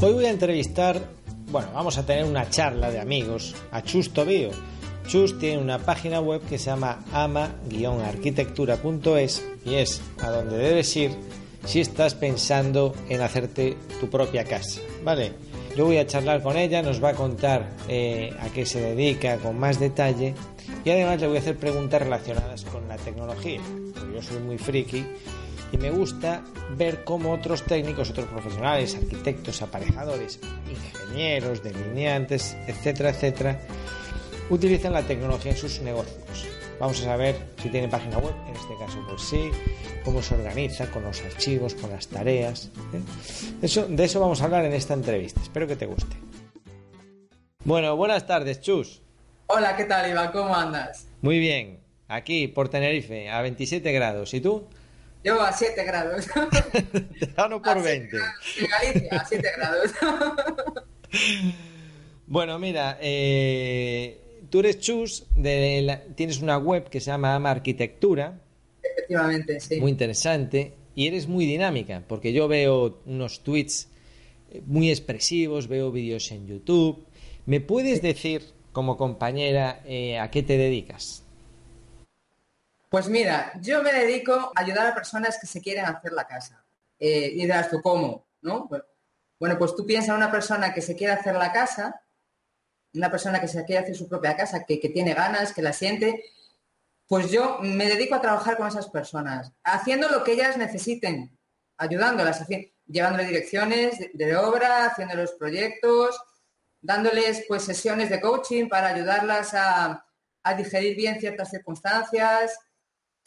Hoy voy a entrevistar, bueno, vamos a tener una charla de amigos a Chus Tobío. Chus tiene una página web que se llama ama-arquitectura.es y es a donde debes ir si estás pensando en hacerte tu propia casa, ¿vale? Yo voy a charlar con ella, nos va a contar eh, a qué se dedica con más detalle y además le voy a hacer preguntas relacionadas con la tecnología. Porque yo soy muy friki y me gusta ver cómo otros técnicos, otros profesionales, arquitectos, aparejadores, ingenieros, delineantes, etcétera, etcétera, utilizan la tecnología en sus negocios. Vamos a saber si tiene página web, en este caso pues sí, cómo se organiza con los archivos, con las tareas. ¿eh? Eso, de eso vamos a hablar en esta entrevista. Espero que te guste. Bueno, buenas tardes, Chus. Hola, ¿qué tal, Iván? ¿Cómo andas? Muy bien, aquí por Tenerife, a 27 grados. ¿Y tú? Yo a 7 grados. no por 20. En Galicia, a 7 grados. bueno, mira, eh, tú eres Chus, de la, tienes una web que se llama Ama Arquitectura. Efectivamente, sí. Muy interesante. Y eres muy dinámica, porque yo veo unos tweets muy expresivos, veo vídeos en YouTube. ¿Me puedes decir, como compañera, eh, a qué te dedicas? Pues mira, yo me dedico a ayudar a personas que se quieren hacer la casa. Eh, y dirás tú, ¿cómo? ¿No? Bueno, pues tú piensas en una persona que se quiere hacer la casa, una persona que se quiere hacer su propia casa, que, que tiene ganas, que la siente, pues yo me dedico a trabajar con esas personas, haciendo lo que ellas necesiten, ayudándolas, llevándoles direcciones de, obra, haciendo los proyectos, dándoles pues sesiones de coaching para ayudarlas a digerir bien ciertas circunstancias,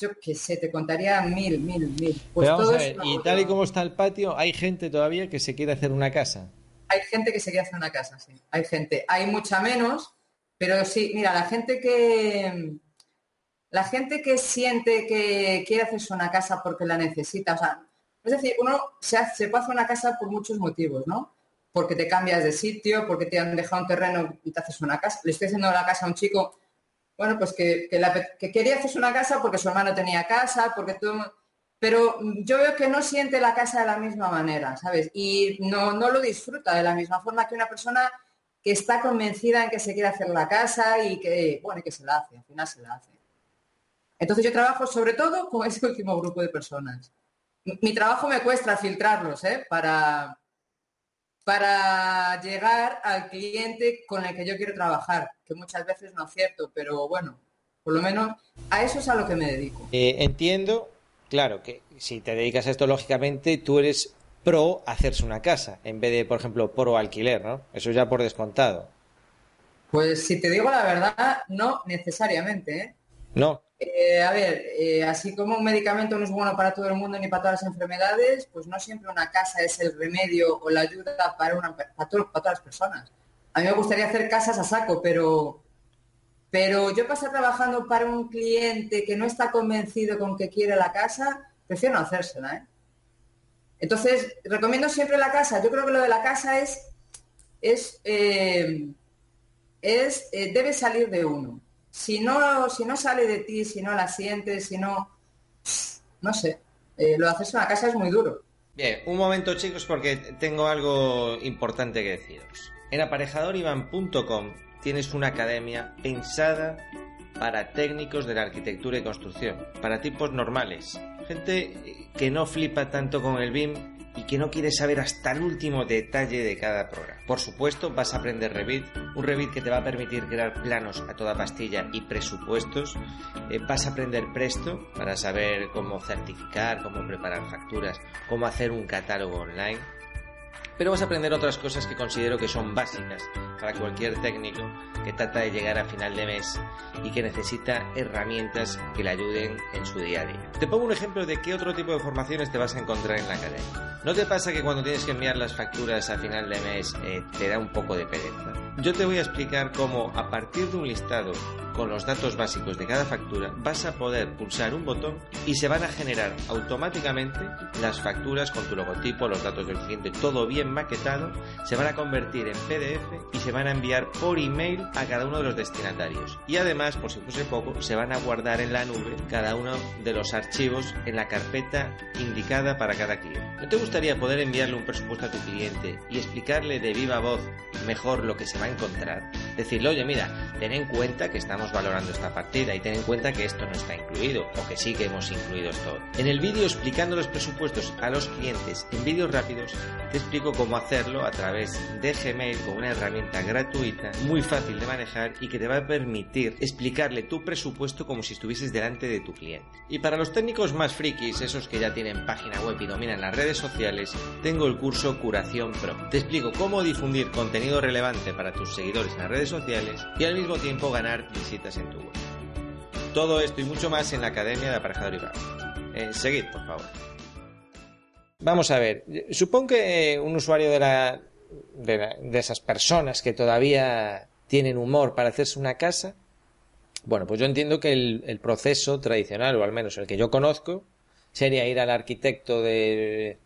yo qué sé, te contaría mil, mil, mil. Pues vamos a ver, y tal y como está el patio, ¿hay gente todavía que se quiere hacer una casa? Hay gente que se quiere hacer una casa, sí. Hay gente. Hay mucha menos, pero sí, mira, la gente que... La gente que siente que quiere hacerse una casa porque la necesita, o sea, es decir, uno se, hace, se puede hacer una casa por muchos motivos, ¿no? Porque te cambias de sitio, porque te han dejado un terreno y te haces una casa. Le estoy haciendo la casa a un chico bueno, pues que, quería hacerse una casa porque su hermano tenía casa, porque todo... Pero yo veo que no siente la casa de la misma manera, ¿sabes? Y no, no lo disfruta de la misma forma que una persona que está convencida en que se quiere hacer la casa y que, bueno, que se la hace, al final se la hace. Entonces yo trabajo sobre todo con ese último grupo de personas. Mi trabajo me cuesta filtrarlos, ¿eh? Para, para llegar al cliente con el que yo quiero trabajar, que muchas veces no es cierto, pero bueno, por lo menos a eso es a lo que me dedico. Eh, entiendo, claro, que si te dedicas a esto, lógicamente, tú eres pro hacerse una casa, en vez de, por ejemplo, pro alquiler, ¿no? Eso ya por descontado. Pues si te digo la verdad, no necesariamente, ¿eh? No. Eh, a ver, eh, así como un medicamento no es bueno para todo el mundo ni para todas las enfermedades, pues no siempre una casa es el remedio o la ayuda para, una, para, todo, para todas las personas. A mí me gustaría hacer casas a saco, pero, pero yo pasar trabajando para un cliente que no está convencido con que quiere la casa, prefiero no hacérsela. ¿eh? Entonces, recomiendo siempre la casa. Yo creo que lo de la casa es, es, eh, es eh, debe salir de uno si no, si no sale de ti, si no la sientes, si no, no sé, eh, lo de hacerse una casa es muy duro. Un momento chicos porque tengo algo importante que deciros. En aparejadorivan.com tienes una academia pensada para técnicos de la arquitectura y construcción, para tipos normales, gente que no flipa tanto con el BIM y que no quieres saber hasta el último detalle de cada programa. Por supuesto, vas a aprender Revit, un Revit que te va a permitir crear planos a toda pastilla y presupuestos. Eh, vas a aprender Presto para saber cómo certificar, cómo preparar facturas, cómo hacer un catálogo online. Pero vas a aprender otras cosas que considero que son básicas para cualquier técnico que trata de llegar a final de mes y que necesita herramientas que le ayuden en su día a día. Te pongo un ejemplo de qué otro tipo de formaciones te vas a encontrar en la academia. ¿No te pasa que cuando tienes que enviar las facturas a final de mes eh, te da un poco de pereza? Yo te voy a explicar cómo a partir de un listado con los datos básicos de cada factura vas a poder pulsar un botón y se van a generar automáticamente las facturas con tu logotipo, los datos del cliente, todo bien maquetado, se van a convertir en PDF y se van a enviar por email a cada uno de los destinatarios. Y además, por si fuese poco, se van a guardar en la nube cada uno de los archivos en la carpeta indicada para cada cliente. ¿No te gustaría poder enviarle un presupuesto a tu cliente y explicarle de viva voz mejor lo que se va a encontrar? Decirle, oye, mira, ten en cuenta que estamos valorando esta partida y ten en cuenta que esto no está incluido o que sí que hemos incluido esto. En el vídeo explicando los presupuestos a los clientes en vídeos rápidos, te explico cómo hacerlo a través de Gmail con una herramienta gratuita, muy fácil de manejar y que te va a permitir explicarle tu presupuesto como si estuvieses delante de tu cliente. Y para los técnicos más frikis, esos que ya tienen página web y dominan las redes sociales, tengo el curso Curación Pro. Te explico cómo difundir contenido relevante para tus seguidores en las redes sociales y al mismo tiempo ganar visitas en tu web. Todo esto y mucho más en la Academia de Aparejador y eh, seguid, por favor. Vamos a ver, supongo que un usuario de, la, de, esas personas que todavía tienen humor para hacerse una casa, bueno, pues yo entiendo que el, proceso tradicional, o al menos el que yo conozco, sería ir al arquitecto de,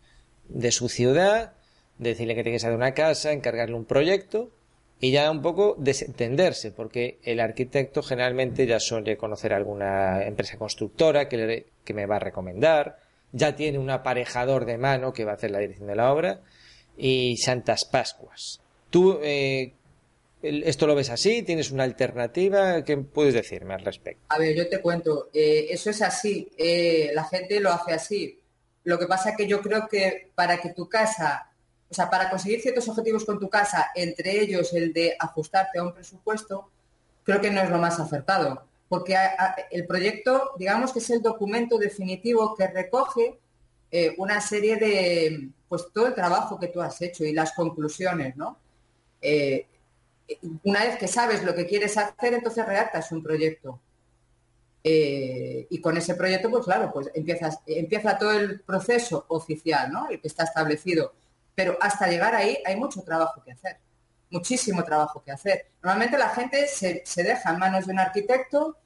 de su ciudad, decirle que tiene que hacer una casa, encargarle un proyecto y ya un poco desentenderse, porque el arquitecto generalmente ya suele conocer alguna empresa constructora que, que me va a recomendar, ya tiene un aparejador de mano que va a hacer la dirección de la obra y Santas Pascuas. ¿Tú eh, esto lo ves así? ¿Tienes una alternativa? ¿Qué puedes decirme al respecto? A ver, yo te cuento, eh, eso es así, eh, la gente lo hace así. Lo que pasa es que yo creo que para que tu casa, o sea, para conseguir ciertos objetivos con tu casa, entre ellos el de ajustarte a un presupuesto, creo que no es lo más acertado porque el proyecto, digamos que es el documento definitivo que recoge eh, una serie de, pues todo el trabajo que tú has hecho y las conclusiones, ¿no? Eh, una vez que sabes lo que quieres hacer, entonces redactas un proyecto. Eh, y con ese proyecto, pues claro, pues empiezas, empieza todo el proceso oficial, ¿no? El que está establecido. Pero hasta llegar ahí hay mucho trabajo que hacer muchísimo trabajo que hacer. Normalmente la gente se, deja en manos de un arquitecto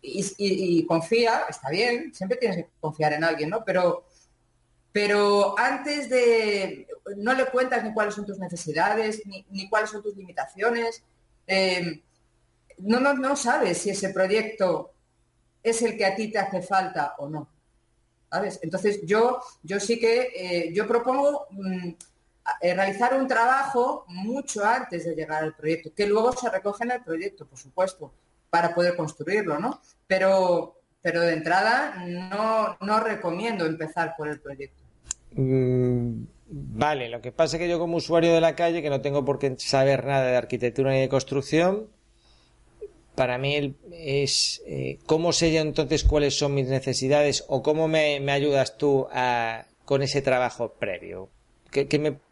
y, confía, está bien, siempre tienes que confiar en alguien, ¿no? Pero, pero antes de, no le cuentas ni cuáles son tus necesidades, ni, cuáles son tus limitaciones. Eh, no, no, no sabes si ese proyecto es el que a ti te hace falta o no. Entonces yo, yo sí que, eh, yo propongo... Mm, realizar un trabajo mucho antes de llegar al proyecto, que luego se recoge en el proyecto, por supuesto, para poder construirlo, ¿no? Pero, pero de entrada no, no recomiendo empezar por el proyecto. Mm, vale, lo que pasa es que yo como usuario de la calle, que no tengo por qué saber nada de arquitectura ni de construcción, para mí es eh, cómo sé yo entonces cuáles son mis necesidades o cómo me, me ayudas tú a, con ese trabajo previo.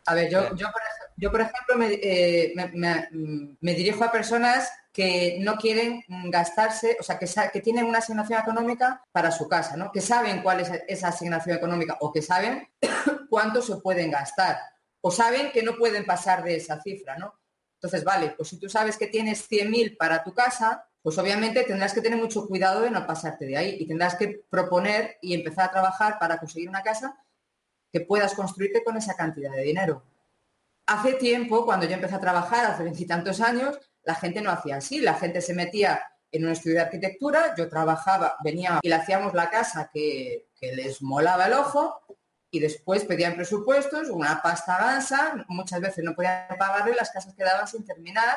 A ver, yo, yo, por, ejemplo eh, me, dirijo a personas que no quieren gastarse, o sea, que, que tienen una asignación económica para su casa, ¿no? Que saben cuál es esa asignación económica o que saben cuánto se pueden gastar o saben que no pueden pasar de esa cifra, ¿no? Entonces, vale, pues si tú sabes que tienes 100.000 para tu casa, pues obviamente tendrás que tener mucho cuidado de no pasarte de ahí y tendrás que proponer y empezar a trabajar para conseguir una casa que puedas construirte con esa cantidad de dinero. Hace tiempo, cuando yo empecé a trabajar, hace veintitantos años, la gente no hacía así. La gente se metía en un estudio de arquitectura, yo trabajaba, venía y le hacíamos la casa que, les molaba el ojo y después pedían presupuestos, una pasta gansa, muchas veces no podían pagarle, las casas quedaban sin terminar,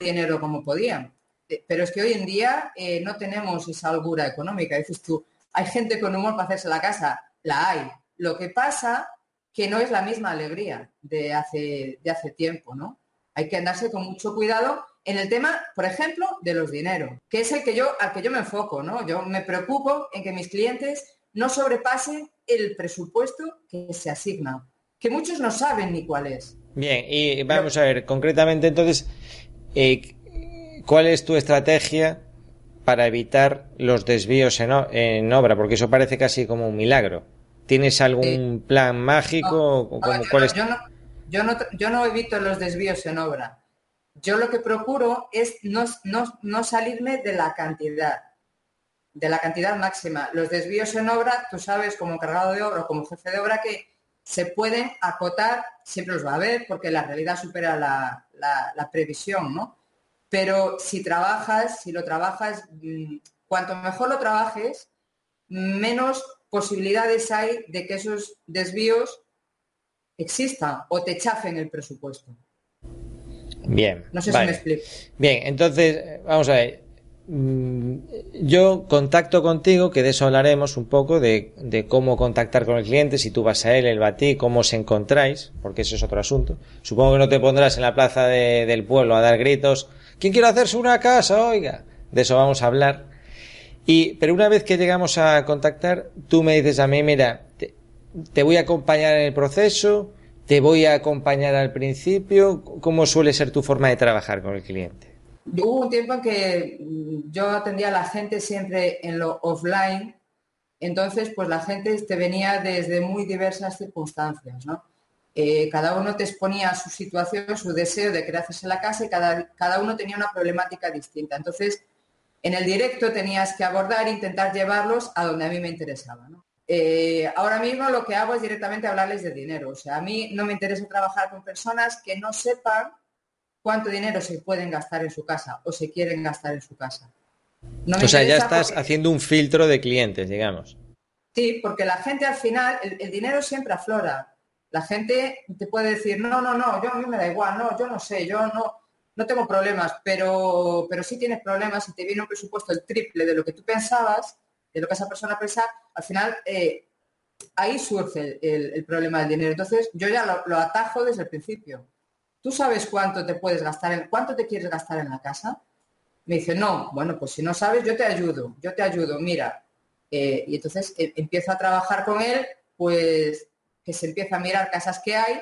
dinero como podían. Eh, pero es que hoy en día eh, no tenemos esa holgura económica. Dices tú, hay gente con humor para hacerse la casa, la hay, lo que pasa que no es la misma alegría de hace, de hace tiempo, ¿no? Hay que andarse con mucho cuidado en el tema, por ejemplo, de los dineros, que es el que yo, al que yo me enfoco, ¿no? Yo me preocupo en que mis clientes no sobrepasen el presupuesto que se asigna, que muchos no saben ni cuál es. Bien, y vamos a ver, concretamente entonces, eh, ¿cuál es tu estrategia para evitar los desvíos en obra? Porque eso parece casi como un milagro. ¿Tienes algún plan mágico? yo, no, yo, no, evito los desvíos en obra. Yo lo que procuro es no, no, salirme de la cantidad, de la cantidad máxima. Los desvíos en obra, tú sabes, como encargado de obra o como jefe de obra, que, se pueden acotar, siempre los va a haber porque la realidad supera la, la previsión, ¿no? Pero si trabajas, si lo trabajas, mm, cuanto mejor lo trabajes, menos posibilidades hay de que esos desvíos existan o te chafen el presupuesto. Bien. No sé si me explico. Bien, entonces, vamos a ver. Mm, yo contacto contigo, que de eso hablaremos un poco, de, cómo contactar con el cliente, si tú vas a él, él va a ti, cómo os encontráis, porque eso es otro asunto. Supongo que no te pondrás en la plaza del pueblo a dar gritos, ¿quién quiere hacerse una casa? Oiga, de eso vamos a hablar. Y, pero una vez que llegamos a contactar, tú me dices a mí, mira, te, voy a acompañar en el proceso, te voy a acompañar al principio, ¿cómo suele ser tu forma de trabajar con el cliente? Hubo un tiempo en que yo atendía a la gente siempre en lo offline, entonces pues la gente te venía desde muy diversas circunstancias, ¿no? Eh, cada uno te exponía su situación, su deseo de querer hacerse la casa y cada, cada uno tenía una problemática distinta. Entonces, en el directo tenías que abordar e intentar llevarlos a donde a mí me interesaba. Eh, ahora mismo lo que hago es directamente hablarles de dinero. O sea, a mí no me interesa trabajar con personas que no sepan cuánto dinero se pueden gastar en su casa o se quieren gastar en su casa. o sea, ya estás haciendo un filtro de clientes, digamos. Sí, porque la gente al final, el, el, dinero siempre aflora. La gente te puede decir, no, no, no, yo a mí me da igual, no, yo no sé, yo no no tengo problemas, pero, pero sí tienes problemas y te viene un presupuesto el triple de lo que tú pensabas, de lo que esa persona pensaba, al final eh, ahí surge el, problema del dinero. Entonces yo ya lo, atajo desde el principio. ¿Tú sabes cuánto te puedes gastar, en, cuánto te quieres gastar en la casa? Me dice, no, bueno, pues si no sabes, yo te ayudo, yo te ayudo, mira. Eh, y entonces eh, empiezo a trabajar con él, pues que se empieza a mirar casas que hay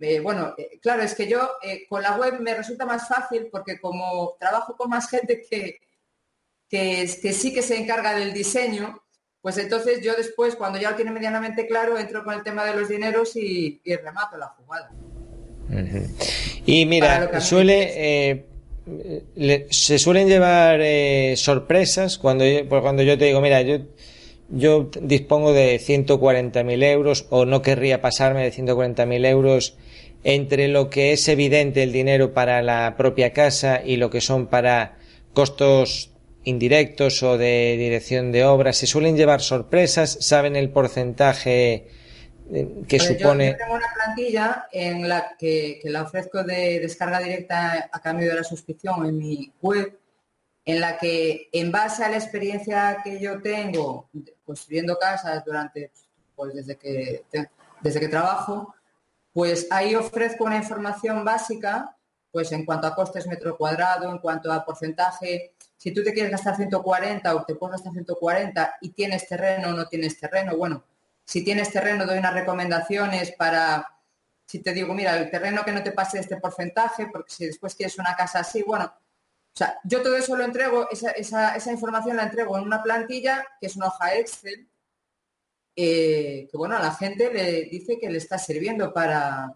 eh, bueno, eh, claro, es que yo eh, con la web me resulta más fácil porque como trabajo con más gente que, que, sí que se encarga del diseño, pues entonces yo después, cuando ya lo tiene medianamente claro, entro con el tema de los dineros y, remato la jugada. Y mira, suele... se suelen llevar sorpresas cuando yo, pues cuando yo te digo, mira, yo yo dispongo de 140.000 euros o no querría pasarme de 140.000 euros entre lo que es evidente el dinero para la propia casa y lo que son para costos indirectos o de dirección de obras, se suelen llevar sorpresas, saben el porcentaje eh, que supone. Yo, tengo una plantilla en la que, la ofrezco de descarga directa a cambio de la suscripción en mi web, en la que en base a la experiencia que yo tengo construyendo casas durante, pues desde que, desde que trabajo, pues ahí ofrezco una información básica, pues en cuanto a costes metro cuadrado, en cuanto a porcentaje. Si tú te quieres gastar 140 o te puedes gastar 140 y tienes terreno o no tienes terreno, bueno, si tienes terreno doy unas recomendaciones para, si te digo, mira, el terreno que no te pase este porcentaje, porque si después quieres una casa así, bueno, o sea, yo todo eso lo entrego, esa, esa información la entrego en una plantilla que es una hoja Excel eh, que bueno, a la gente le dice que le está sirviendo para...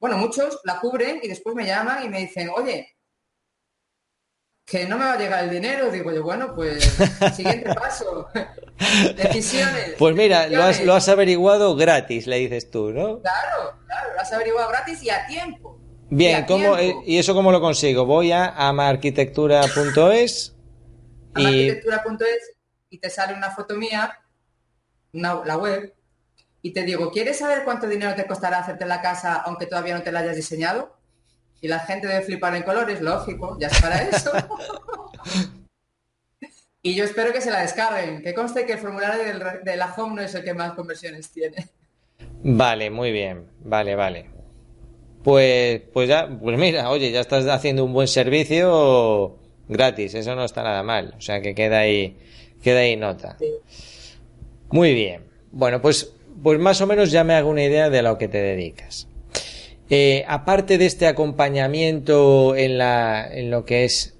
Bueno, muchos la cubren y después me llaman y me dicen, oye, que no me va a llegar el dinero. Digo yo, bueno, pues siguiente paso. Decisiones. Pues mira, lo has, lo has, averiguado gratis, le dices tú, ¿no? Claro, claro, lo has averiguado gratis y a tiempo. Bien, ¿cómo, eh, ¿y eso cómo lo consigo? Voy a amarquitectura.es y... Amarquitectura.es y te sale una foto mía la web y te digo, ¿quieres saber cuánto dinero te costará hacerte la casa aunque todavía no te la hayas diseñado? Y la gente debe flipar en colores, lógico, ya es para eso. y yo espero que se la descarguen. Que conste que el formulario de la home no es el que más conversiones tiene. Vale, muy bien. Vale, vale. Pues, pues ya, pues mira, oye, ya estás haciendo un buen servicio gratis, eso no está nada mal. O sea que queda ahí, queda ahí nota. Muy bien. Bueno, pues, pues más o menos ya me hago una idea de lo que te dedicas. Eh, aparte de este acompañamiento en, la, en lo que es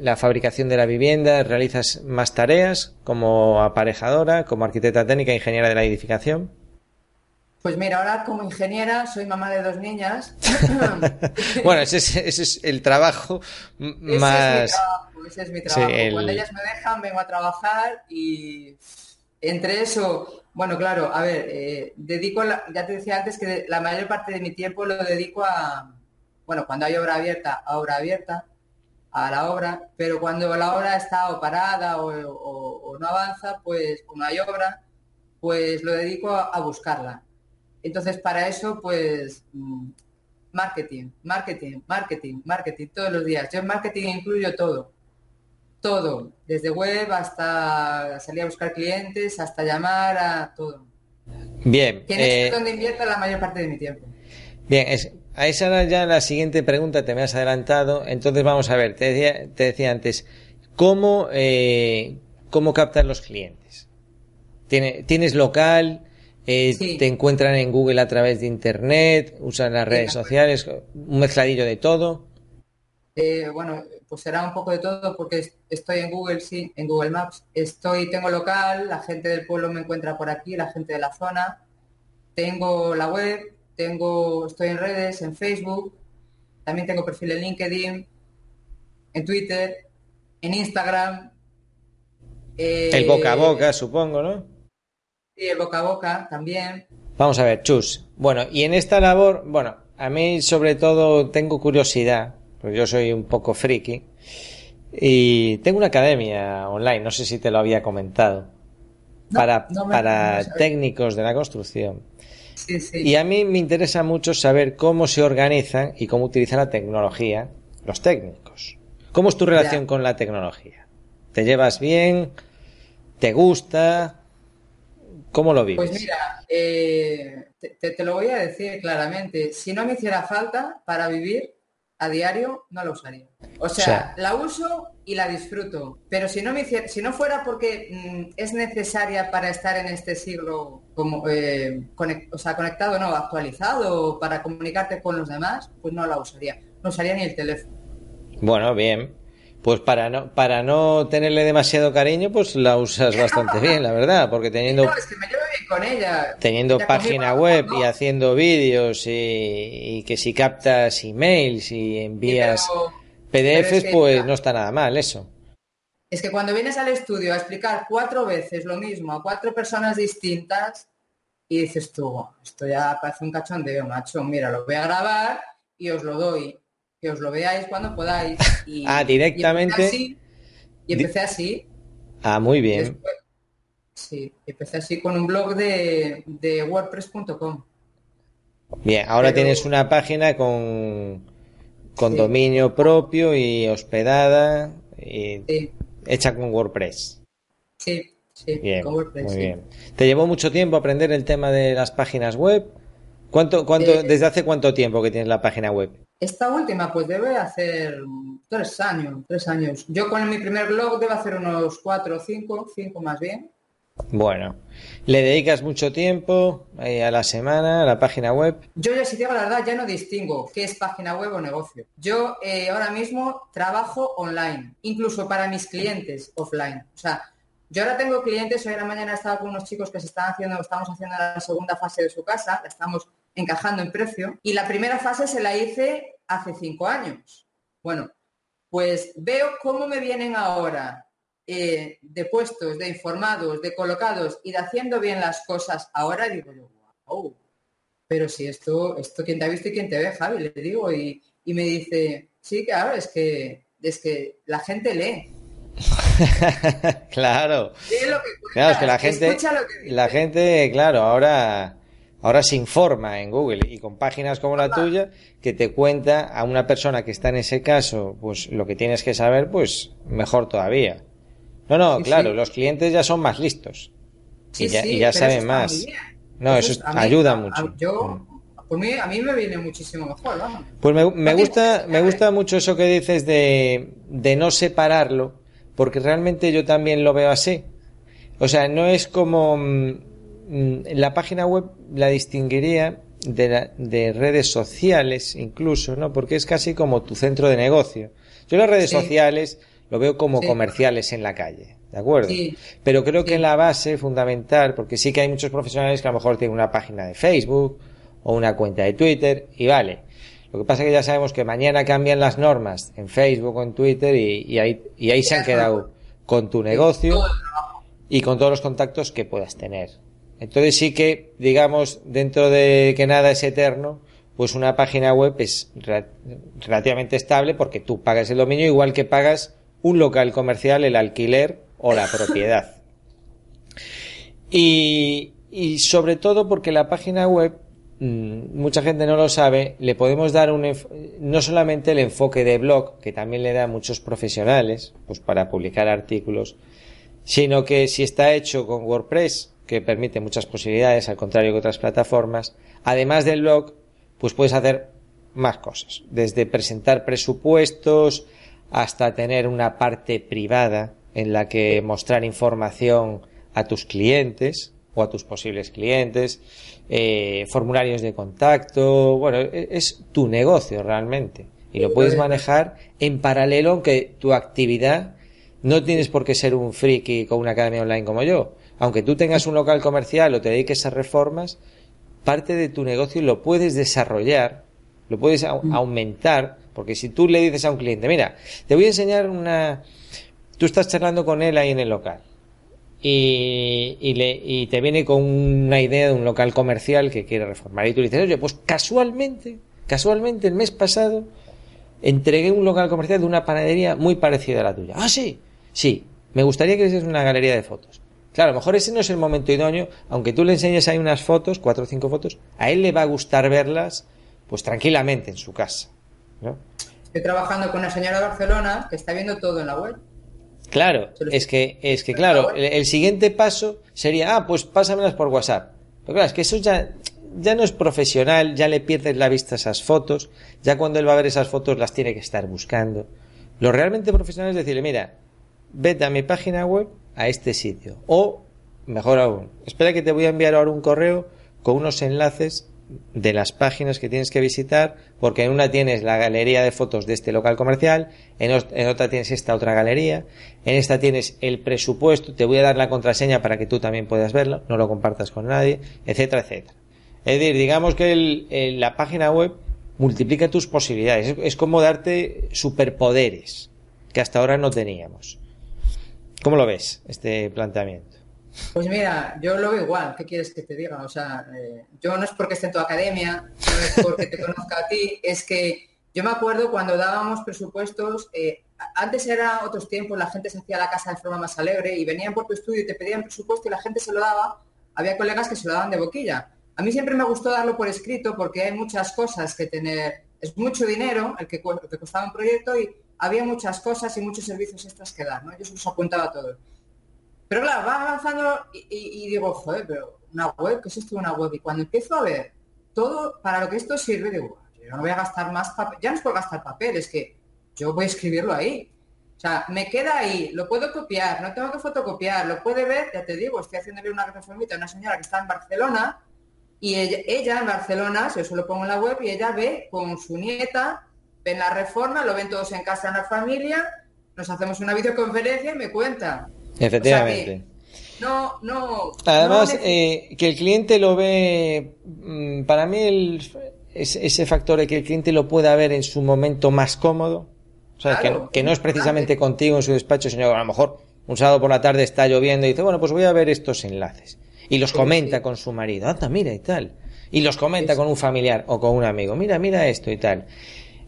la fabricación de la vivienda, realizas más tareas como aparejadora, como arquitecta técnica, ingeniera de la edificación. Pues mira, ahora como ingeniera soy mamá de dos niñas. bueno, ese es, el trabajo más... Ese es mi trabajo, ese es mi trabajo. Cuando ellas me dejan vengo a trabajar y entre eso, bueno, claro, a ver, eh, dedico, ya te decía antes que la mayor parte de mi tiempo lo dedico a, bueno, cuando hay obra abierta, a obra abierta, a la obra, pero cuando la obra está o parada o, no avanza, pues como hay obra, pues lo dedico a, buscarla. Entonces, para eso, pues, mm, marketing, marketing, marketing, marketing, todos los días. Yo en marketing incluyo todo todo, desde web hasta salir a buscar clientes, hasta llamar a todo. Bien. Que es eh, donde invierto la mayor parte de mi tiempo. Bien, es, a esa era ya la siguiente pregunta, te me has adelantado. Entonces vamos a ver, te decía, te decía antes, ¿cómo, eh, cómo captar los clientes? ¿Tienes local? Eh, ¿Te encuentran en Google a través de Internet? ¿Usan las redes sociales? ¿Un mezcladillo de todo? Eh, bueno, pues será un poco de todo porque estoy en Google, sí, en Google Maps. Estoy, tengo local, la gente del pueblo me encuentra por aquí, la gente de la zona. Tengo la web, tengo, estoy en redes, en Facebook, también tengo perfil en LinkedIn, en Twitter, en Instagram. el boca a boca, supongo, ¿no? Sí, el boca a boca también. Vamos a ver, Chus. Bueno, y en esta labor, bueno, a mí sobre todo tengo curiosidad pues yo soy un poco friki. Y tengo una academia online, no sé si te lo había comentado, para, para técnicos de la construcción. Y a mí me interesa mucho saber cómo se organizan y cómo utilizan la tecnología los técnicos. ¿Cómo es tu relación con la tecnología? ¿Te llevas bien? ¿Te gusta? ¿Cómo lo vives? Pues mira, eh, te, lo voy a decir claramente. Si no me hiciera falta para vivir, a diario no la usaría. O sea, la uso y la disfruto, pero si no, me si no fuera porque mm, es necesaria para estar en este siglo como, eh, o sea, conectado, no, actualizado, para comunicarte con los demás, pues no la usaría. No usaría ni el teléfono. Bueno, bien. Pues para no, para no tenerle demasiado cariño, pues la usas bastante bien, la verdad, porque teniendo... No, es que me llevo bien con ella. Teniendo página web y haciendo vídeos y, que si captas emails y envías PDFs, pues no está nada mal eso. Es que cuando vienes al estudio a explicar cuatro veces lo mismo a cuatro personas distintas y dices tú, esto ya parece un cachondeo, macho, mira, lo voy a grabar y os lo doy que os lo veáis cuando podáis. Y, ah, directamente. Y empecé así. Ah, muy bien. sí, empecé así con un blog de, de WordPress.com. Bien, ahora tienes una página con, con dominio propio y hospedada y hecha con WordPress. Sí, sí, con WordPress. Muy bien. ¿Te llevó mucho tiempo aprender el tema de las páginas web? ¿Cuánto, cuánto, eh, ¿Desde hace cuánto tiempo que tienes la página web? Esta última, pues debe hacer tres años, tres años. Yo con mi primer blog debe hacer unos cuatro o cinco, cinco más bien. Bueno, ¿le dedicas mucho tiempo eh, a la semana a la página web? Yo ya si digo la verdad ya no distingo qué es página web o negocio. Yo eh, ahora mismo trabajo online, incluso para mis clientes offline. O sea, yo ahora tengo clientes, hoy en la mañana he estado con unos chicos que se están haciendo, estamos haciendo la segunda fase de su casa, la estamos encajando en precio. Y la primera fase se la hice hace cinco años. Bueno, pues veo cómo me vienen ahora eh, de puestos, de informados, de colocados y de haciendo bien las cosas ahora, digo yo, wow. Pero si esto, esto, ¿quién te ha visto y quién te ve, Javi? Le digo, y, me dice, sí, claro, es que, es que la gente lee. claro. claro, es que la gente, la gente, claro, ahora Ahora se informa en Google y con páginas como la tuya que te cuenta a una persona que está en ese caso, pues lo que tienes que saber, pues mejor todavía. No, no, claro, los clientes ya son más listos y ya, saben más. No, eso, ayuda mucho. yo, pues a mí me viene muchísimo mejor, Pues me, gusta, me gusta mucho eso que dices de, de no separarlo, porque realmente yo también lo veo así. O sea, no es como Mm, la página web la distinguiría de, de, redes sociales incluso, ¿no? Porque es casi como tu centro de negocio. Yo las redes sociales lo veo como comerciales en la calle, ¿de acuerdo? Pero creo que en la base fundamental, porque sí que hay muchos profesionales que a lo mejor tienen una página de Facebook o una cuenta de Twitter y vale. Lo que pasa es que ya sabemos que mañana cambian las normas en Facebook o en Twitter y, ahí, y ahí se han quedado con tu negocio y con todos los contactos que puedas tener. Entonces sí que, digamos, dentro de que nada es eterno, pues una página web es relativamente estable porque tú pagas el dominio igual que pagas un local comercial, el alquiler o la propiedad. Y, y sobre todo porque la página web, mm, mucha gente no lo sabe, le podemos dar un, no solamente el enfoque de blog, que también le da a muchos profesionales, pues para publicar artículos, sino que si está hecho con WordPress, que permite muchas posibilidades, al contrario que otras plataformas, además del blog, pues puedes hacer más cosas, desde presentar presupuestos hasta tener una parte privada en la que mostrar información a tus clientes, o a tus posibles clientes, eh, formularios de contacto, bueno, e, es tu negocio realmente y lo puedes manejar en paralelo aunque tu actividad no tienes por qué ser un friki con una academia online como yo. Aunque tú tengas un local comercial o te dediques a reformas, parte de tu negocio lo puedes desarrollar, lo puedes mm. aumentar, porque si tú le dices a un cliente, mira, te voy a enseñar una... Tú estás charlando con él ahí en el local y, y, le, y te viene con una idea de un local comercial que quiere reformar. Y tú le dices, oye, pues casualmente, casualmente el mes pasado entregué un local comercial de una panadería muy parecida a la tuya. Ah, sí, sí, me gustaría que hicieras una galería de fotos. Claro, a lo mejor ese no es el momento idóneo, aunque tú le enseñes ahí unas fotos, cuatro o cinco fotos, a él le va a gustar verlas, pues tranquilamente en su casa. ¿no? Estoy trabajando con una señora de Barcelona que está viendo todo en la web. Claro, es que, es que claro, el, siguiente paso sería, ah, pues pásamelas por WhatsApp. Pero claro, es que eso ya, ya no es profesional, ya le pierdes la vista a esas fotos, ya cuando él va a ver esas fotos las tiene que estar buscando. Lo realmente profesional es decirle, mira, vete a mi página web a este sitio. O, mejor aún, espera que te voy a enviar ahora un correo con unos enlaces de las páginas que tienes que visitar, porque en una tienes la galería de fotos de este local comercial, en, otra tienes esta otra galería, en esta tienes el presupuesto, te voy a dar la contraseña para que tú también puedas verlo, no lo compartas con nadie, etcétera, etcétera. Es decir, digamos que la página web multiplica tus posibilidades, es, es como darte superpoderes que hasta ahora no teníamos. ¿Cómo lo ves, este planteamiento? Pues mira, yo lo veo igual, ¿qué quieres que te diga? O sea, eh, yo no es porque esté en tu academia, no es porque te conozca a ti, es que yo me acuerdo cuando dábamos presupuestos, eh, antes era otros tiempos, la gente se hacía la casa de forma más alegre y venían por tu estudio y te pedían presupuesto y la gente se lo daba, había colegas que se lo daban de boquilla. A mí siempre me gustó darlo por escrito porque hay muchas cosas que tener, es mucho dinero el que, que costaba un proyecto y había muchas cosas y muchos servicios extras que dar, ¿no? Yo se los apuntaba todo. Pero claro, va avanzando y, digo, joder, pero una web, ¿qué es esto de una web? Y cuando empiezo a ver todo para lo que esto sirve, digo, yo no voy a gastar más papel, ya no es por gastar papel, es que yo voy a escribirlo ahí. O sea, me queda ahí, lo puedo copiar, no tengo que fotocopiar, lo puede ver, ya te digo, estoy haciéndole una reformita a una señora que está en Barcelona y ella, en Barcelona, se eso lo pongo en la web y ella ve con su nieta, ven la reforma, lo ven todos en casa en la familia, nos hacemos una videoconferencia y me cuenta Efectivamente. no, no. Además, eh, que el cliente lo ve, mm, para mí el, ese factor de que el cliente lo pueda ver en su momento más cómodo, o sea, que, no es precisamente contigo en su despacho, sino a lo mejor un sábado por la tarde está lloviendo y dice, bueno, pues voy a ver estos enlaces. Y los comenta con su marido, anda, mira y tal. Y los comenta con un familiar o con un amigo, mira, mira esto y tal.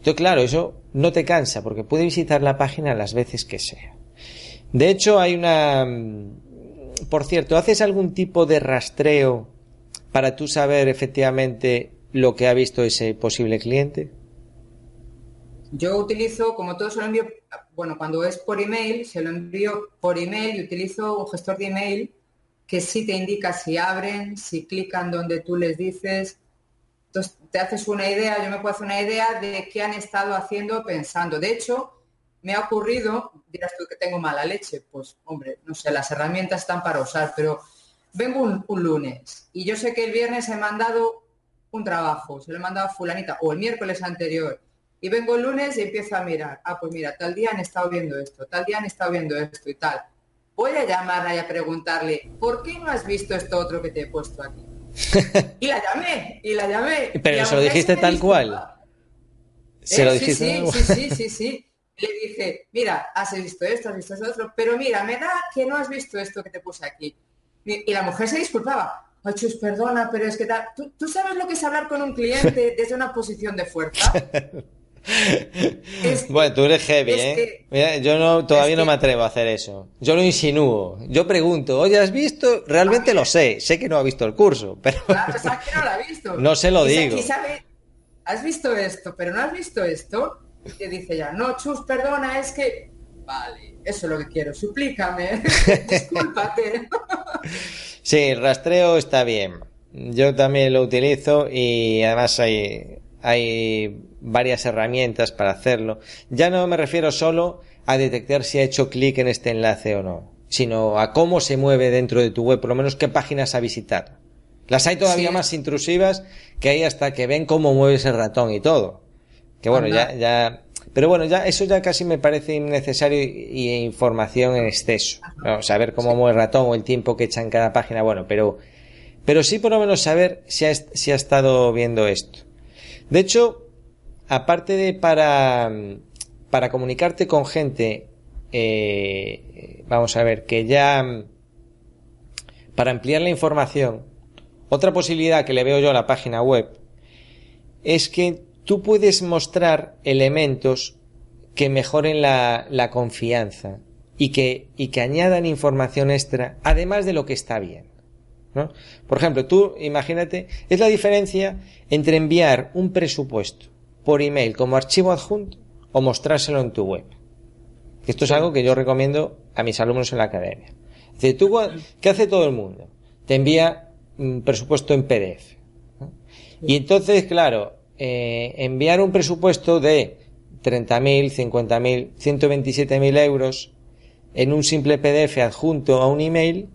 Entonces, claro, eso no te cansa porque puede visitar la página las veces que sea. De hecho, hay una... Por cierto, ¿haces algún tipo de rastreo para tú saber efectivamente lo que ha visto ese posible cliente? Yo utilizo, como todo se lo envío, bueno, cuando es por email, se lo envío por email y utilizo un gestor de email que sí te indica si abren, si clican donde tú les dices. Te haces una idea, yo me puedo hacer una idea de qué han estado haciendo pensando. De hecho, me ha ocurrido, dirás tú que tengo mala leche, pues hombre, no sé, las herramientas están para usar, pero vengo un, lunes y yo sé que el viernes he mandado un trabajo, se lo he mandado a fulanita, o el miércoles anterior, y vengo el lunes y empiezo a mirar, ah, pues mira, tal día han estado viendo esto, tal día han estado viendo esto y tal. Voy a llamarla y a preguntarle, ¿por qué no has visto esto otro que te he puesto aquí? Y la llamé, y la llamé. Pero se lo dijiste tal cual. Se lo dijiste sí, sí, sí, sí, sí. Le dije, mira, has visto esto, has visto esto otro, pero mira, me da que no has visto esto que te puse aquí. Y la mujer se disculpaba. Ay, Chus, perdona, pero es que tal. ¿Tú, sabes lo que es hablar con un cliente desde una posición de fuerza? bueno, tú eres heavy, ¿eh? yo no, todavía no me atrevo a hacer eso. Yo lo insinúo. Yo pregunto, oye, ¿has visto? Realmente lo sé. Sé que no ha visto el curso, pero... Claro, sabes que no lo ha visto. no se lo digo. ¿Has visto esto? ¿Pero no has visto esto? Y dice ya, no, Chus, perdona, es que... Vale, eso es lo que quiero. Suplícame. Discúlpate. sí, el rastreo está bien. Yo también lo utilizo y además hay, hay varias herramientas para hacerlo. Ya no me refiero solo a detectar si ha hecho clic en este enlace o no, sino a cómo se mueve dentro de tu web, por lo menos qué páginas ha visitado. Las hay todavía más intrusivas que hay hasta que ven cómo mueves el ratón y todo. Que bueno, ya, ya, pero bueno, ya, eso ya casi me parece innecesario y, información en exceso. Saber cómo mueve el ratón o el tiempo que echa en cada página, bueno, pero, pero sí por lo menos saber si ha, si ha estado viendo esto. De hecho, aparte de para, para comunicarte con gente, eh, vamos a ver, que ya, para ampliar la información, otra posibilidad que le veo yo a la página web es que tú puedes mostrar elementos que mejoren la, la confianza y que, y que añadan información extra, además de lo que está bien. ¿No? Por ejemplo, tú imagínate, es la diferencia entre enviar un presupuesto por email como archivo adjunto o mostrárselo en tu web. Esto es algo que yo recomiendo a mis alumnos en la academia. Dice, tú, ¿qué hace todo el mundo? Te envía un presupuesto en PDF. Y entonces, claro, eh, enviar un presupuesto de 30.000, 50.000, 127.000 euros en un simple PDF adjunto a un email,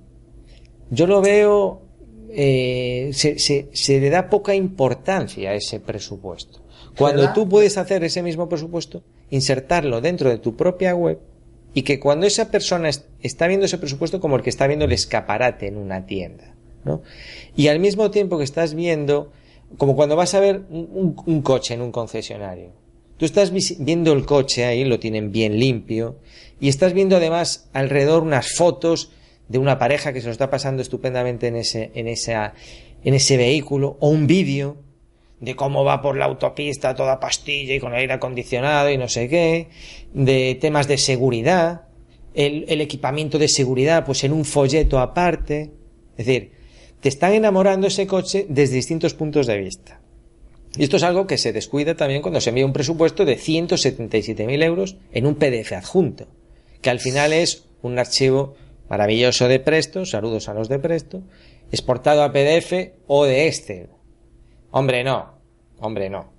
yo lo veo, eh, se, se le da poca importancia a ese presupuesto. Cuando tú puedes hacer ese mismo presupuesto, insertarlo dentro de tu propia web y que cuando esa persona está viendo ese presupuesto como el que está viendo el escaparate en una tienda, ¿no? Y al mismo tiempo que estás viendo, como cuando vas a ver un, coche en un concesionario. Tú estás viendo el coche ahí, lo tienen bien limpio, y estás viendo además alrededor unas fotos de una pareja que se lo está pasando estupendamente en ese, en esa, en ese vehículo, o un vídeo de cómo va por la autopista toda pastilla y con aire acondicionado y no sé qué, de temas de seguridad, el, el equipamiento de seguridad, pues en un folleto aparte. Es decir, te están enamorando ese coche desde distintos puntos de vista. Y esto es algo que se descuida también cuando se envía un presupuesto de 177.000 euros en un PDF adjunto, que al final es un archivo maravilloso de Presto, saludos a los de Presto, exportado a PDF o de Excel. Hombre, no. Hombre, no.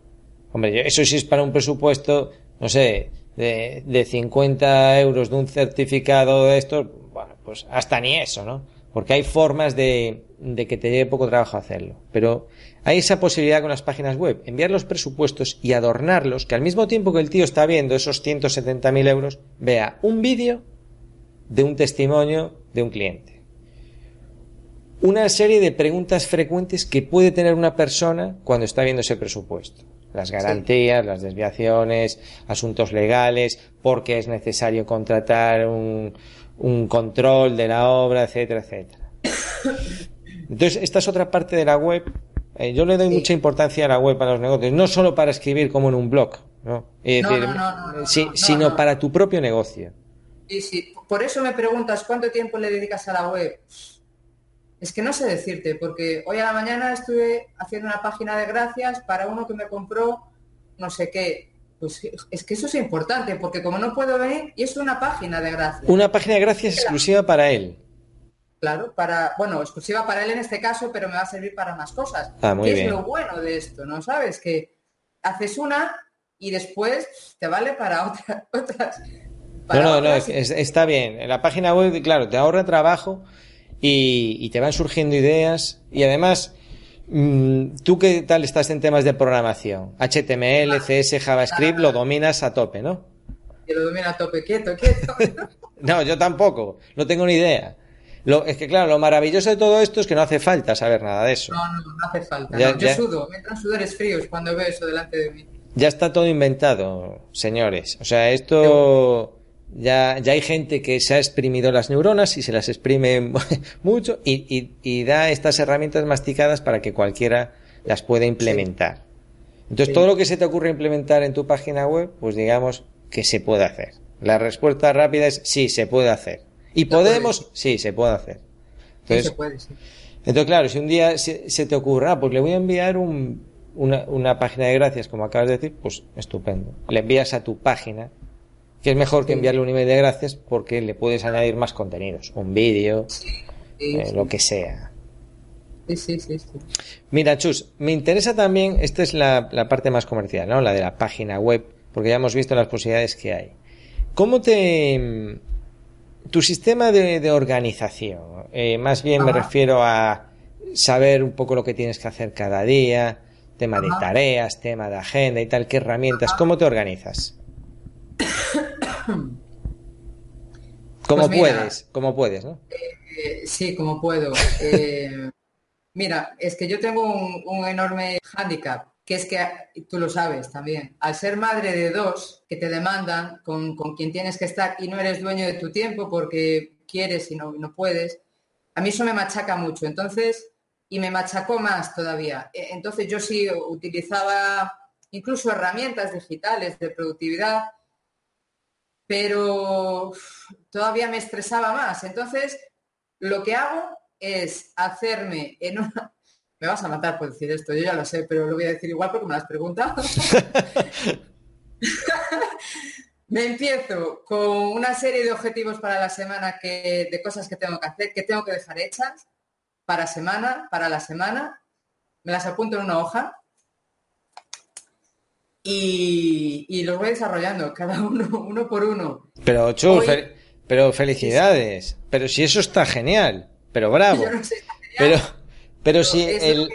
Hombre, eso sí es para un presupuesto, no sé, de, de 50 euros de un certificado de estos, bueno, pues hasta ni eso, ¿no? Porque hay formas de, de que te lleve poco trabajo hacerlo. Pero hay esa posibilidad con las páginas web, enviar los presupuestos y adornarlos, que al mismo tiempo que el tío está viendo esos 170.000 euros, vea un vídeo de un testimonio de un cliente una serie de preguntas frecuentes que puede tener una persona cuando está viendo ese presupuesto. Las garantías, las desviaciones, asuntos legales, por qué es necesario contratar un, un control de la obra, etcétera, etcétera. Entonces, esta es otra parte de la web. Eh, yo le doy mucha importancia a la web para los negocios, no solo para escribir como en un blog, ¿no? sino para tu propio negocio. Sí, sí. Por eso me preguntas, ¿cuánto tiempo le dedicas a la web? Es que no sé decirte, porque hoy a la mañana estuve haciendo una página de gracias para uno que me compró no sé qué. Pues es que eso es importante, porque como no puedo venir, y es una página de gracias. Una página de gracias exclusiva para él. Claro, para, bueno, exclusiva para él en este caso, pero me va a servir para más cosas. Ah, muy es lo bueno de esto, ¿no? Sabes que haces una y después te vale para otras. No, no, no, está bien. la página web, claro, te ahorra trabajo y, te van surgiendo ideas y además mm, ¿Tú qué tal estás en temas de programación? HTML, ah. CS, JavaScript, lo dominas a tope, ¿no? Yo lo domino a tope, quieto, quieto. no, yo tampoco, no tengo ni idea. Lo, es que claro, lo maravilloso de todo esto es que no hace falta saber nada de eso. No, no, no hace falta. yo sudo, me entran sudores fríos cuando veo eso delante de mí. Ya está todo inventado, señores. O sea, esto ya, ya hay gente que se ha exprimido las neuronas y se las exprime mucho y, y, da estas herramientas masticadas para que cualquiera las pueda implementar. Entonces, todo lo que se te ocurre implementar en tu página web, pues digamos que se puede hacer. La respuesta rápida es sí, se puede hacer. ¿Y podemos? Sí, se puede hacer. Entonces, entonces claro, si un día se, te ocurra, ah, pues le voy a enviar un, una, una, página de gracias, como acabas de decir, pues estupendo. Le envías a tu página, que es mejor que enviarle un email de gracias porque le puedes añadir más contenidos, un vídeo, eh, lo que sea. Sí, sí, sí, Mira, Chus, me interesa también, esta es la, la, parte más comercial, ¿no? La de la página web, porque ya hemos visto las posibilidades que hay. ¿Cómo te... Tu sistema de, organización, eh, más bien me refiero a saber un poco lo que tienes que hacer cada día, tema de tareas, tema de agenda y tal, qué herramientas, ¿cómo te organizas? ¿Cómo pues puedes? ¿Cómo puedes, no? Eh, sí, como puedo. Eh, mira, es que yo tengo un, enorme hándicap, que es que, tú lo sabes también, al ser madre de dos que te demandan con, quien tienes que estar y no eres dueño de tu tiempo porque quieres y no, no puedes, a mí eso me machaca mucho. Entonces, y me machacó más todavía. E, entonces yo sí utilizaba incluso herramientas digitales de productividad, pero todavía me estresaba más. Entonces, lo que hago es hacerme en una... Me vas a matar por decir esto, yo ya lo sé, pero lo voy a decir igual porque me las preguntas. me empiezo con una serie de objetivos para la semana que, de cosas que tengo que hacer, que tengo que dejar hechas para semana, para la semana, me las apunto en una hoja y, los voy desarrollando, cada uno, uno por uno. Pero, Chu, pero felicidades, pero si eso está genial, pero bravo. pero, pero, si el,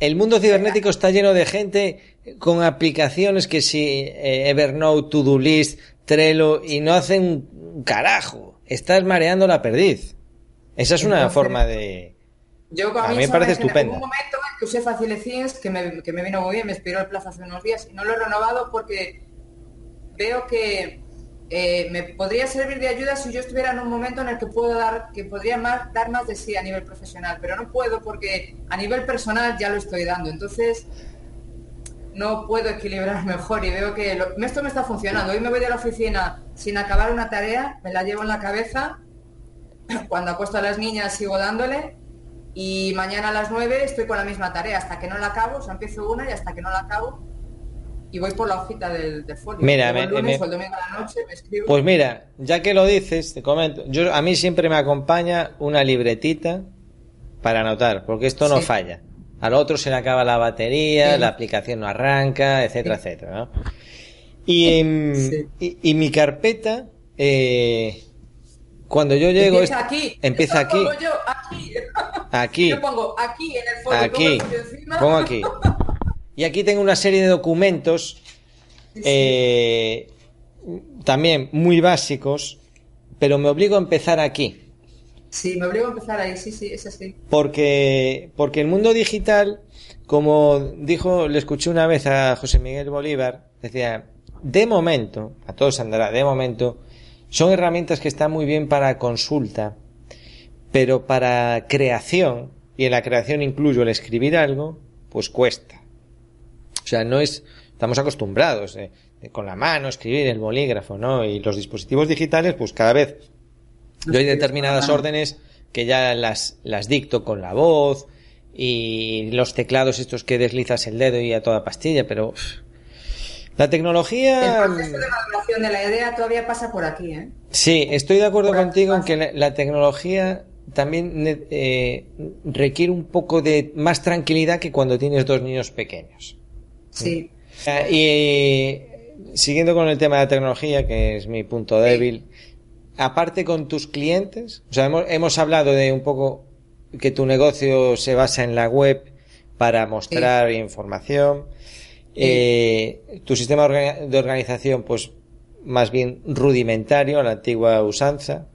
el, mundo cibernético está lleno de gente con aplicaciones que si eh, Evernote, To-Do List, Trello y no hacen un carajo, estás mareando la perdiz. Esa es una forma de, yo a mí me parece estupendo. En un momento usé Facilecines, que me, que me vino muy bien, me expiró el plazo hace unos días y no lo he renovado porque veo que eh, me podría servir de ayuda si yo estuviera en un momento en el que puedo dar, que podría más, dar más de sí a nivel profesional, pero no puedo porque a nivel personal ya lo estoy dando. Entonces no puedo equilibrar mejor y veo que esto me está funcionando. Hoy me voy de la oficina sin acabar una tarea, me la llevo en la cabeza. Cuando apuesto a las niñas sigo dándole y mañana a las 9 estoy con la misma tarea hasta que no la acabo, o sea, empiezo una y hasta que no la acabo y voy por la hojita del, folio. Mira, el domingo a la noche me escribo. Pues mira, ya que lo dices, te comento, yo a mí siempre me acompaña una libretita para anotar, porque esto no falla. Al otro se le acaba la batería, la aplicación no arranca, etcétera, etcétera, ¿no? Y, y, mi carpeta, eh, cuando yo llego... Empieza aquí. Empieza aquí. Yo, aquí. Aquí. Yo pongo aquí en el foro. Aquí. Pongo, aquí. Y aquí tengo una serie de documentos eh, también muy básicos, pero me obligo a empezar aquí. Sí, me obligo a empezar ahí, sí, sí, es así. Porque, porque el mundo digital, como dijo, le escuché una vez a José Miguel Bolívar, decía, de momento, a todos andará, de momento, son herramientas que están muy bien para consulta, pero para creación, y en la creación incluyo el escribir algo, pues cuesta. O sea, no es, estamos acostumbrados eh, con la mano escribir el bolígrafo, ¿no? Y los dispositivos digitales, pues cada vez doy determinadas órdenes que ya las, las dicto con la voz y los teclados estos que deslizas el dedo y a toda pastilla, pero la tecnología. El proceso de maduración de la idea todavía pasa por aquí, ¿eh? Sí, estoy de acuerdo contigo en que la, tecnología también eh, requiere un poco de más tranquilidad que cuando tienes dos niños pequeños. Sí. Ah, y siguiendo con el tema de la tecnología, que es mi punto débil, aparte con tus clientes, o sea, hemos, hemos, hablado de un poco que tu negocio se basa en la web para mostrar información. Eh, tu sistema de organización, pues más bien rudimentario, a la antigua usanza.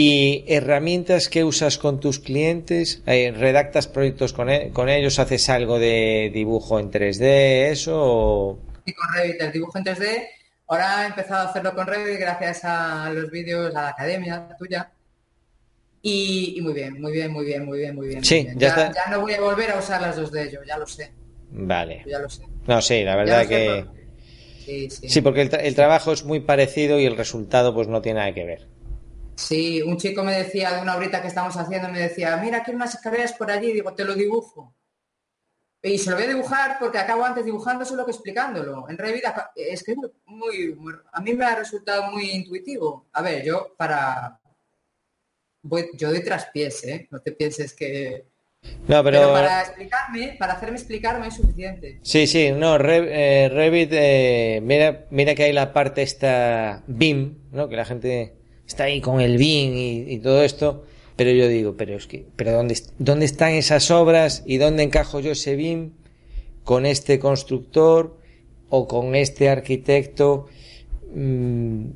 Y herramientas que usas con tus clientes, eh, redactas proyectos con, e-, con, ellos, haces algo de dibujo en 3D, eso. Y con Revit, el dibujo en 3D. Ahora he empezado a hacerlo con Revit gracias a los vídeos, a la academia tuya. Y, muy bien, muy bien, muy bien, muy bien, muy bien. Sí, Ya, ya, no voy a volver a usar las dos de ellos, ya lo sé. Vale. Ya lo sé. No, sí, la verdad que... Sí, sí. sí, porque el, el trabajo es muy parecido y el resultado pues no tiene nada que ver. Sí, un chico me decía de una horita que estamos haciendo, me decía, mira, aquí unas escaleras por allí, digo, te lo dibujo. Y se lo voy a dibujar porque acabo antes dibujándoselo que explicándolo. En realidad es que muy, a mí me ha resultado muy intuitivo. A ver, yo para voy, yo doy traspiés, ¿eh? No te pienses que no, pero... para explicarme, para hacerme explicarme es suficiente. Sí, sí, no, eh, Revit, eh, mira, mira que hay la parte esta BIM, ¿no? Que la gente está ahí con el BIM y, todo esto, pero yo digo, pero es que, pero ¿dónde, ¿dónde están esas obras y dónde encajo yo ese BIM con este constructor o con este arquitecto? Mm,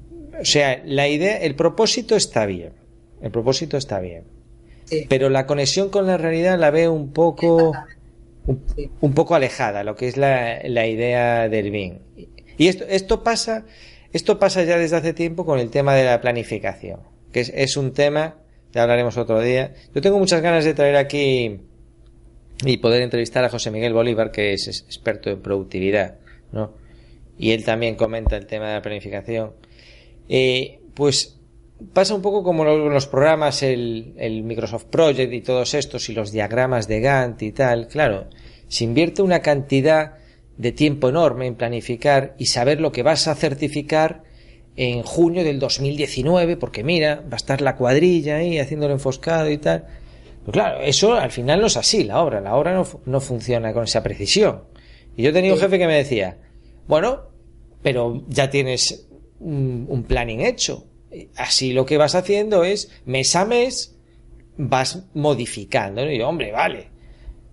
o sea, la idea, el propósito está bien, el propósito está bien, pero la conexión con la realidad la veo un poco, un, poco alejada, lo que es la, la idea del BIM. Y esto, esto pasa, esto pasa ya desde hace tiempo con el tema de la planificación, que es, un tema, ya hablaremos otro día. Yo tengo muchas ganas de traer aquí y poder entrevistar a José Miguel Bolívar, que es experto en productividad, ¿no? Y él también comenta el tema de la planificación. Eh, pues pasa un poco como los programas, el, el, Microsoft Project y todos estos, y los diagramas de Gantt y tal. Claro, se invierte una cantidad de tiempo enorme en planificar y saber lo que vas a certificar en junio del 2019, porque mira, va a estar la cuadrilla ahí haciéndolo enfoscado y tal. Pero claro, eso al final no es así, la obra, la obra no, no funciona con esa precisión. Y yo tenía un jefe que me decía, bueno, pero ya tienes un, un planning hecho. Así lo que vas haciendo es, mes a mes, vas modificando. Y yo, hombre, vale,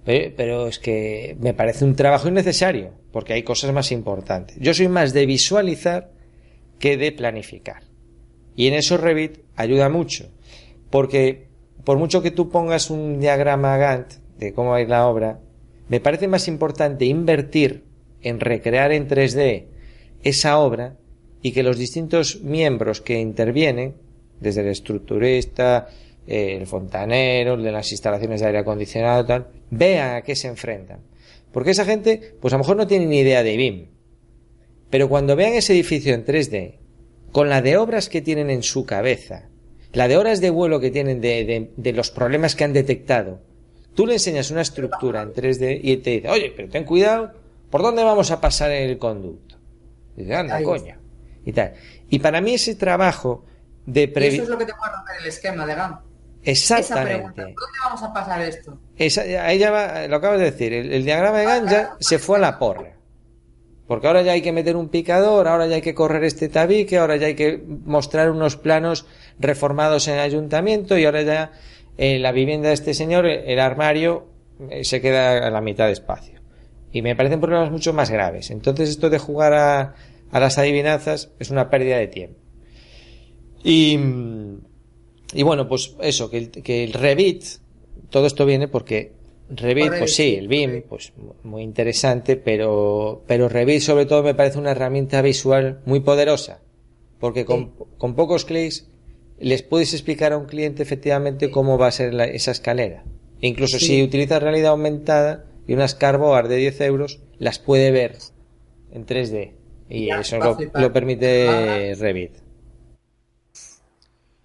pero, es que me parece un trabajo innecesario, porque hay cosas más importantes. Yo soy más de visualizar que de planificar. Y en eso Revit ayuda mucho, porque por mucho que tú pongas un diagrama Gantt de cómo va a ir la obra, me parece más importante invertir en recrear en 3D esa obra y que los distintos miembros que intervienen, desde el estructurista, el fontanero, el de las instalaciones de aire acondicionado, tal, vean a qué se enfrentan. Porque esa gente, pues a lo mejor no tiene ni idea de BIM. Pero cuando vean ese edificio en 3D, con la de obras que tienen en su cabeza, la de horas de vuelo que tienen de, de, los problemas que han detectado, tú le enseñas una estructura en 3D y te dice, oye, pero ten cuidado, ¿por dónde vamos a pasar el conducto? Y dice, anda, coña. Y tal. Y para mí ese trabajo de previsión... Eso es lo que te puede romper el esquema de GAM. Exactamente. ¿Dónde vamos a pasar esto? ahí ya va, lo acabas de decir, el, diagrama de Gantt ya se fue a la porra. Porque ahora ya hay que meter un picador, ahora ya hay que correr este tabique, ahora ya hay que mostrar unos planos reformados en el ayuntamiento y ahora ya en la vivienda de este señor, el armario, eh, se queda a la mitad de espacio. Y me parecen problemas mucho más graves. Entonces esto de jugar a, a las adivinanzas es una pérdida de tiempo. Y, y bueno, pues eso, que el, que el Revit, todo esto viene porque Revit, pues sí, el BIM, pues muy interesante, pero, pero Revit sobre todo me parece una herramienta visual muy poderosa, porque con, con pocos clics les puedes explicar a un cliente efectivamente cómo va a ser esa escalera. incluso si utiliza realidad aumentada y unas carboard de 10 euros, las puede ver en 3D. Y eso lo, lo, permite Revit.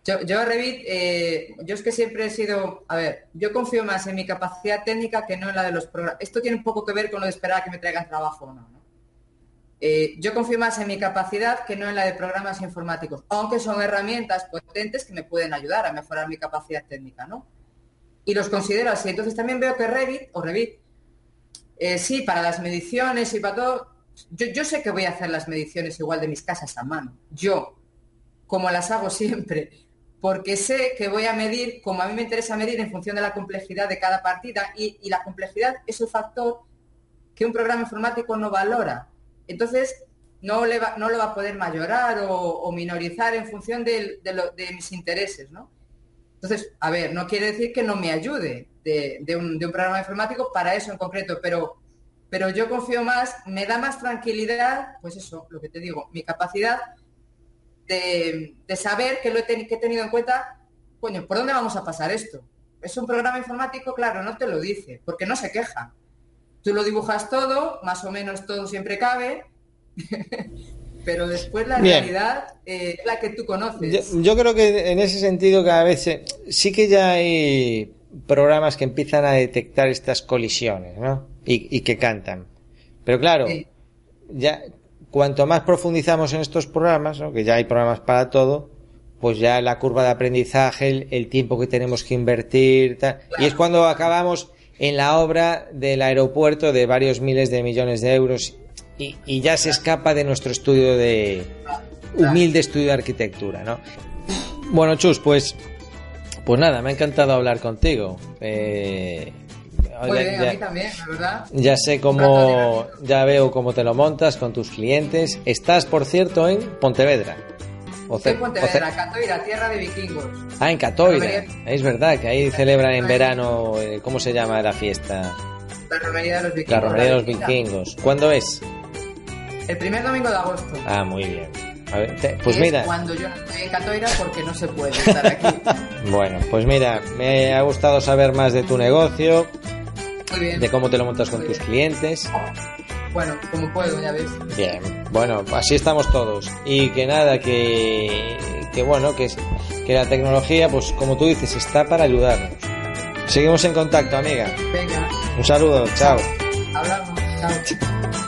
Yo, yo Revit, eh, yo es que siempre he sido, a ver, yo confío más en mi capacidad técnica que no en la de los programas. Esto tiene un poco que ver con lo de esperar a que me traigan trabajo o no. Eh, yo confío más en mi capacidad que no en la de programas informáticos, aunque son herramientas potentes que me pueden ayudar a mejorar mi capacidad técnica, ¿no? Y los considero así. Entonces también veo que Revit, o Revit, eh, sí, para las mediciones y para todo, yo, yo sé que voy a hacer las mediciones igual de mis casas a mano. Yo, como las hago siempre porque sé que voy a medir como a mí me interesa medir en función de la complejidad de cada partida y, la complejidad es un factor que un programa informático no valora. Entonces, no, lo va a poder mayorar o, minorizar en función de, mis intereses, ¿no? Entonces, a ver, no quiere decir que no me ayude de, un, programa informático para eso en concreto, pero, pero yo confío más, me da más tranquilidad, pues eso, lo que te digo, mi capacidad de, saber que lo he, que he tenido en cuenta, coño, ¿por dónde vamos a pasar esto? Es un programa informático, claro, no te lo dice, porque no se queja. Tú lo dibujas todo, más o menos todo siempre cabe, pero después la realidad eh, es la que tú conoces. Yo, creo que en ese sentido cada vez sí que ya hay programas que empiezan a detectar estas colisiones, ¿no? Y, que cantan. Pero claro, ya cuanto más profundizamos en estos programas, que ya hay programas para todo, pues ya la curva de aprendizaje, el, tiempo que tenemos que invertir, y es cuando acabamos en la obra del aeropuerto de varios miles de millones de euros y, ya se escapa de nuestro estudio de humilde estudio de arquitectura, ¿no? Bueno, Chus, pues pues nada, me ha encantado hablar contigo. Eh, a mí también, la verdad. Ya sé cómo, ya veo cómo te lo montas con tus clientes. Estás, por cierto, en Pontevedra. en Pontevedra, Catoira, tierra de vikingos. Ah, en Catoira. Es verdad que ahí celebran en verano, eh, ¿cómo se llama la fiesta? La romería de los vikingos. La romería de los vikingos. ¿Cuándo es? El primer domingo de agosto. Ah, muy bien. A ver, pues mira. cuando yo no estoy en Catoira porque no se puede estar aquí. bueno, pues mira, me ha gustado saber más de tu negocio. Muy bien. De cómo te lo montas con tus clientes. Bueno, como puedo, ya ves. Bien, bueno, así estamos todos. Y que nada, que, que bueno, que, que la tecnología, pues como tú dices, está para ayudarnos. Seguimos en contacto, amiga. Venga. Un saludo, chao. Hablamos, chao.